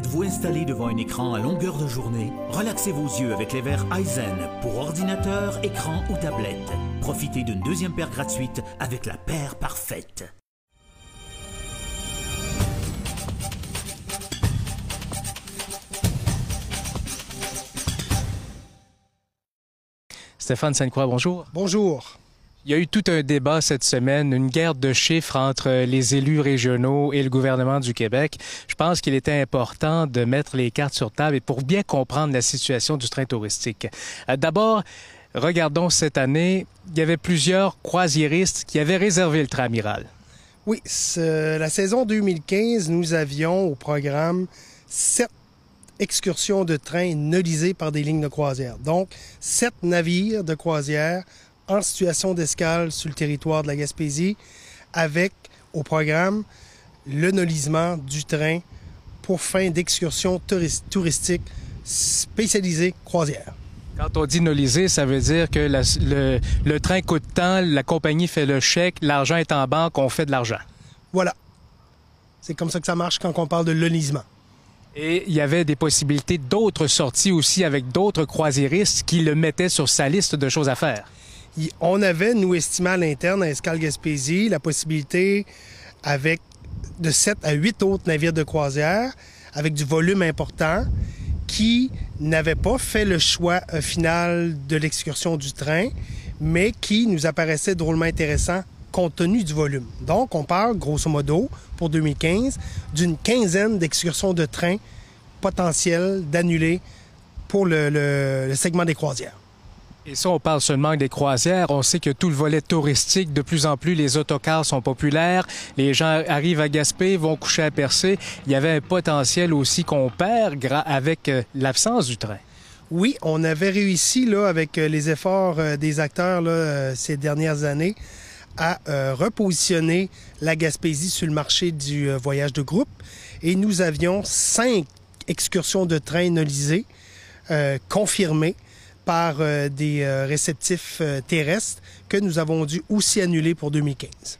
Êtes-vous installé devant un écran à longueur de journée? Relaxez vos yeux avec les verres Eisen pour ordinateur, écran ou tablette. Profitez d'une deuxième paire gratuite avec la paire parfaite. Stéphane Sainte-Croix, bonjour. Bonjour. Il y a eu tout un débat cette semaine, une guerre de chiffres entre les élus régionaux et le gouvernement du Québec. Je pense qu'il était important de mettre les cartes sur table et pour bien comprendre la situation du train touristique. Euh, d'abord, regardons cette année, il y avait plusieurs croisiéristes qui avaient réservé le train amiral. Oui, la saison 2015, nous avions au programme sept excursions de train nolisées par des lignes de croisière. Donc, sept navires de croisière en situation d'escale sur le territoire de la Gaspésie avec au programme le nolisement du train pour fin d'excursion touristique spécialisée croisière. Quand on dit nolisé, ça veut dire que le, le, train coûte tant, la compagnie fait le chèque, l'argent est en banque, on fait de l'argent. Voilà. C'est comme ça que ça marche quand on parle de nolisement. Et il y avait des possibilités d'autres sorties aussi avec d'autres croisiéristes qui le mettaient sur sa liste de choses à faire on avait, nous estimés à l'interne, à Escale Gaspésie, la possibilité avec de 7 à 8 autres navires de croisière avec du volume important qui n'avaient pas fait le choix euh, final de l'excursion du train, mais qui nous apparaissaient drôlement intéressants compte tenu du volume. Donc, on parle, grosso modo, pour 2015, d'une quinzaine d'excursions de train potentielles d'annuler pour le segment des croisières. Et ça, on parle seulement des croisières. On sait que tout le volet touristique, de plus en plus, les autocars sont populaires. Les gens arrivent à Gaspé, vont coucher à Percé. Il y avait un potentiel aussi qu'on perd avec euh, l'absence du train. Oui, on avait réussi, là, avec euh, les efforts euh, des acteurs là, ces dernières années, à repositionner la Gaspésie sur le marché du voyage de groupe. Et nous avions cinq excursions de train nolisées confirmées par euh, des euh, réceptifs euh, terrestres que nous avons dû aussi annuler pour 2015.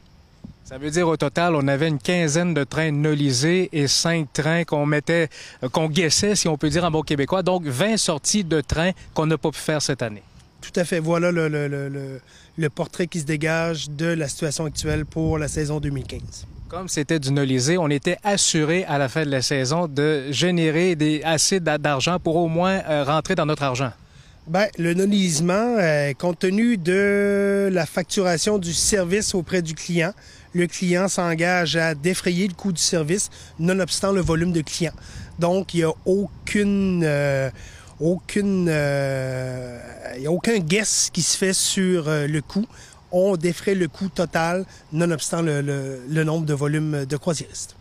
Ça veut dire au total, on avait une quinzaine de trains nolisés et cinq trains qu'on mettait, qu'on guessait, si on peut dire en bon québécois. Donc 20 sorties de trains qu'on n'a pas pu faire cette année. Tout à fait. Voilà le, le, portrait qui se dégage de la situation actuelle pour la saison 2015. Comme c'était du nolisé, on était assuré à la fin de la saison de générer des, assez d'argent pour au moins rentrer dans notre argent. Bien, le nolisement, euh, compte tenu de la facturation du service auprès du client, le client s'engage à défrayer le coût du service, nonobstant le volume de clients. Donc, il n'y a aucune, euh, aucune, euh, y a aucun guess qui se fait sur le coût. On défraie le coût total, nonobstant le, le nombre de volumes de croisiéristes.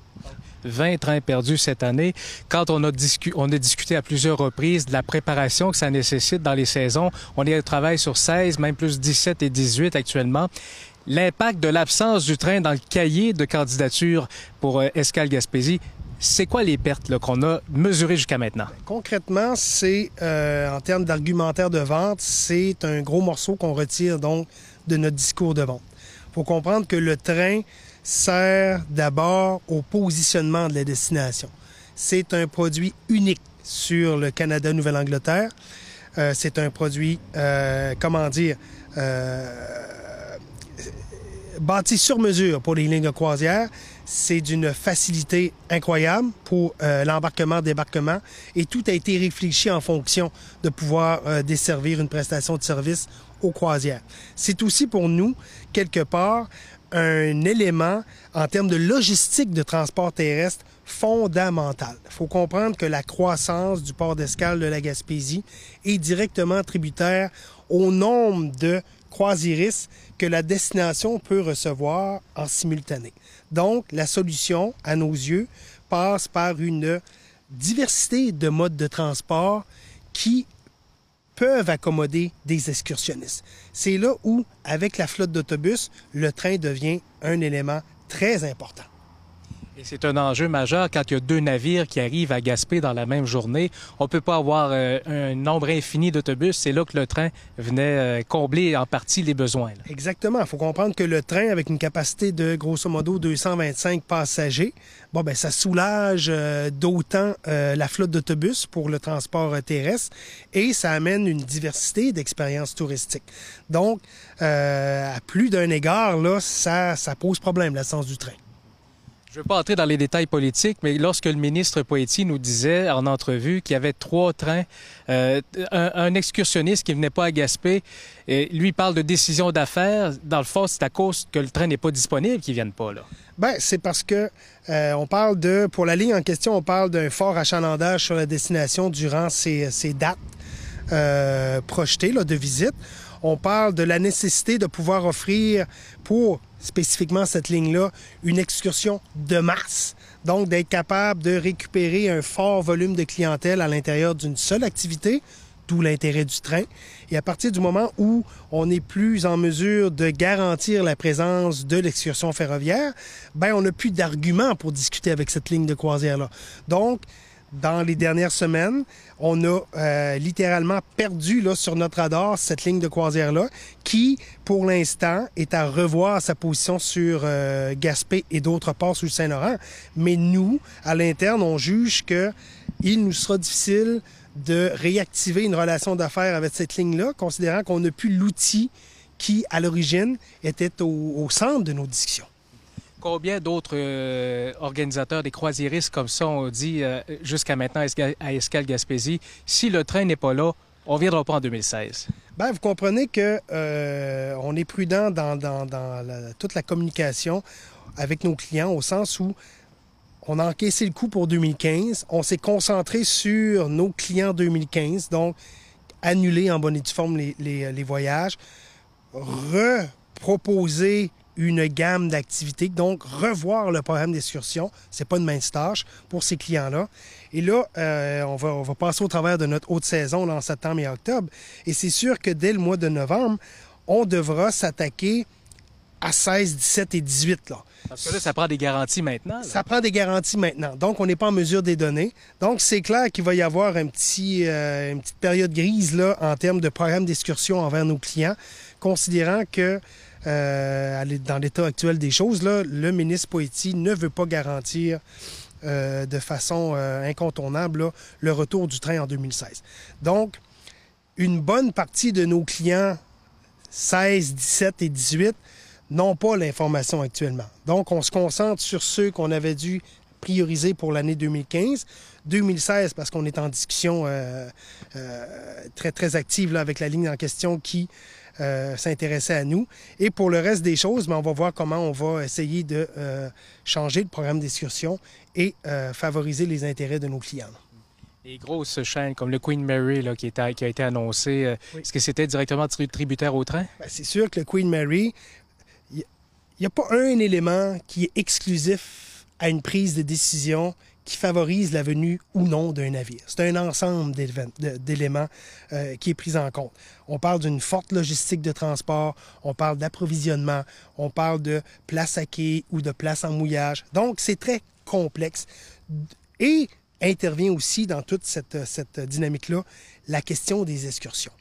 20 trains perdus cette année. Quand on a, discuté à plusieurs reprises de la préparation que ça nécessite dans les saisons, on est au travail sur 16, même plus 17 et 18 actuellement. L'impact de l'absence du train dans le cahier de candidature pour euh, Escale Gaspésie, c'est quoi les pertes qu'on a mesurées jusqu'à maintenant? Concrètement, c'est euh, en termes d'argumentaire de vente, c'est un gros morceau qu'on retire donc de notre discours de vente. Il faut comprendre que le train, sert d'abord au positionnement de la destination. C'est un produit unique sur le Canada-Nouvelle-Angleterre. Euh, c'est un produit, euh, comment dire, euh, bâti sur mesure pour les lignes de croisière. C'est d'une facilité incroyable pour l'embarquement-débarquement et tout a été réfléchi en fonction de pouvoir desservir une prestation de service aux croisières. C'est aussi pour nous, quelque part, un élément en termes de logistique de transport terrestre fondamental. Il faut comprendre que la croissance du port d'escale de la Gaspésie est directement tributaire au nombre de croisiéristes que la destination peut recevoir en simultané. Donc, la solution, à nos yeux, passe par une diversité de modes de transport qui peuvent accommoder des excursionnistes. C'est là où, avec la flotte d'autobus, le train devient un élément très important. C'est un enjeu majeur quand il y a deux navires qui arrivent à Gaspé dans la même journée. On ne peut pas avoir euh, un nombre infini d'autobus. C'est là que le train venait euh, combler en partie les besoins. Exactement. Il faut comprendre que le train, avec une capacité de grosso modo 225 passagers, bon, ben, ça soulage euh, d'autant la flotte d'autobus pour le transport terrestre et ça amène une diversité d'expériences touristiques. Donc, à plus d'un égard, là, ça, ça pose problème, l'essence du train. Je ne veux pas entrer dans les détails politiques, mais lorsque le ministre Poitiers nous disait en entrevue qu'il y avait trois trains, euh, un, excursionniste qui venait pas à Gaspé, lui parle de décision d'affaires. Dans le fond, c'est à cause que le train n'est pas disponible qu'ils viennent pas là. Ben, c'est parce que euh, on parle de, pour la ligne en question, on parle d'un fort achalandage sur la destination durant ces, ces dates euh, projetées là, de visite. On parle de la nécessité de pouvoir offrir pour spécifiquement cette ligne-là, une excursion de masse. Donc, d'être capable de récupérer un fort volume de clientèle à l'intérieur d'une seule activité, d'où l'intérêt du train. Et à partir du moment où on n'est plus en mesure de garantir la présence de l'excursion ferroviaire, ben on n'a plus d'arguments pour discuter avec cette ligne de croisière-là. Donc, dans les dernières semaines. On a euh, littéralement perdu là, sur notre radar cette ligne de croisière-là qui, pour l'instant, est à revoir sa position sur euh, Gaspé et d'autres ports sous le Saint-Laurent. Mais nous, à l'interne, on juge que il nous sera difficile de réactiver une relation d'affaires avec cette ligne-là, considérant qu'on n'a plus l'outil qui, à l'origine, était au centre de nos discussions. Combien d'autres euh, organisateurs des croisiéristes comme ça ont dit euh, jusqu'à maintenant à Escale Gaspésie, si le train n'est pas là, on ne viendra pas en 2016? Bien, vous comprenez que euh, on est prudent dans, toute la communication avec nos clients au sens où on a encaissé le coup pour 2015. On s'est concentré sur nos clients 2015, donc annuler en bonne et due forme les, les voyages, reproposer une gamme d'activités. Donc, revoir le programme d'excursion, c'est pas une mince tâche pour ces clients-là. Et là, euh, on, va, on va passer au travers de notre haute saison en septembre et octobre. Et c'est sûr que dès le mois de novembre, on devra s'attaquer à 16, 17 et 18. Là. Parce que là, ça prend des garanties maintenant. Ça prend des garanties maintenant. Donc, on n'est pas en mesure de les donner. Donc, c'est clair qu'il va y avoir un petit, euh, une petite période grise là, en termes de programme d'excursion envers nos clients, considérant que euh, dans l'état actuel des choses, là, le ministre Poitiers ne veut pas garantir euh, de façon incontournable le retour du train en 2016. Donc, une bonne partie de nos clients 16, 17 et 18 n'ont pas l'information actuellement. Donc, on se concentre sur ceux qu'on avait dû prioriser pour l'année 2015. 2016, parce qu'on est en discussion très, très active là, avec la ligne en question qui euh, s'intéresser à nous. Et pour le reste des choses, mais ben, on va voir comment on va essayer de euh, changer le programme d'excursion et euh, favoriser les intérêts de nos clients. Les grosses chaînes comme le Queen Mary là, qui, qui, a été annoncé, est-ce que c'était directement tributaire au train? Ben, c'est sûr que le Queen Mary, n'y a pas un élément qui est exclusif à une prise de décision qui favorise la venue ou non d'un navire. C'est un ensemble d'éléments euh, qui est pris en compte. On parle d'une forte logistique de transport, on parle d'approvisionnement, on parle de place à quai ou de place en mouillage. Donc, c'est très complexe. Et intervient aussi dans toute cette, dynamique-là la question des excursions.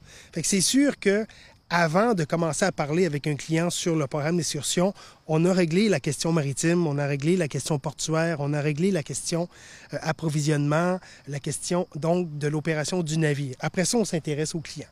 C'est sûr que avant de commencer à parler avec un client sur le programme d'excursion, on a réglé la question maritime, on a réglé la question portuaire, on a réglé la question euh, approvisionnement, la question donc de l'opération du navire. Après ça, on s'intéresse au client.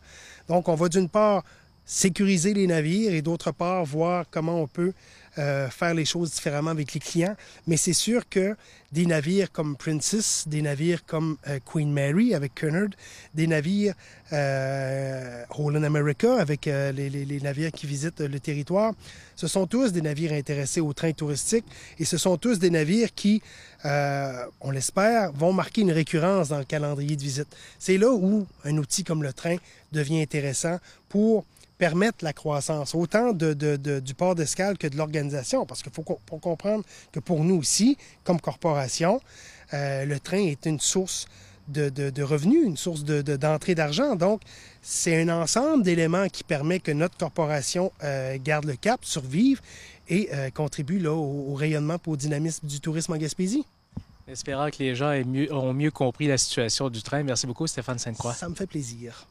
Donc, on va d'une part sécuriser les navires et d'autre part voir comment on peut euh, faire les choses différemment avec les clients. Mais c'est sûr que des navires comme Princess, des navires comme euh, Queen Mary avec Cunard, des navires euh, Holland America avec les, les, navires qui visitent le territoire, ce sont tous des navires intéressés au train touristique et ce sont tous des navires qui, on l'espère, vont marquer une récurrence dans le calendrier de visite. C'est là où un outil comme le train devient intéressant pour permettre la croissance, autant de, du port d'escale que de l'organisation, parce qu'il faut, comprendre que pour nous aussi, comme corporation, euh, le train est une source de, de, revenus, une source d'entrée d'argent. Donc, c'est un ensemble d'éléments qui permet que notre corporation euh, garde le cap, survive et euh, contribue là, au, rayonnement et au dynamisme du tourisme en Gaspésie. Espérant que les gens aient mieux, mieux compris la situation du train. Merci beaucoup, Stéphane Sainte-Croix. Ça me fait plaisir.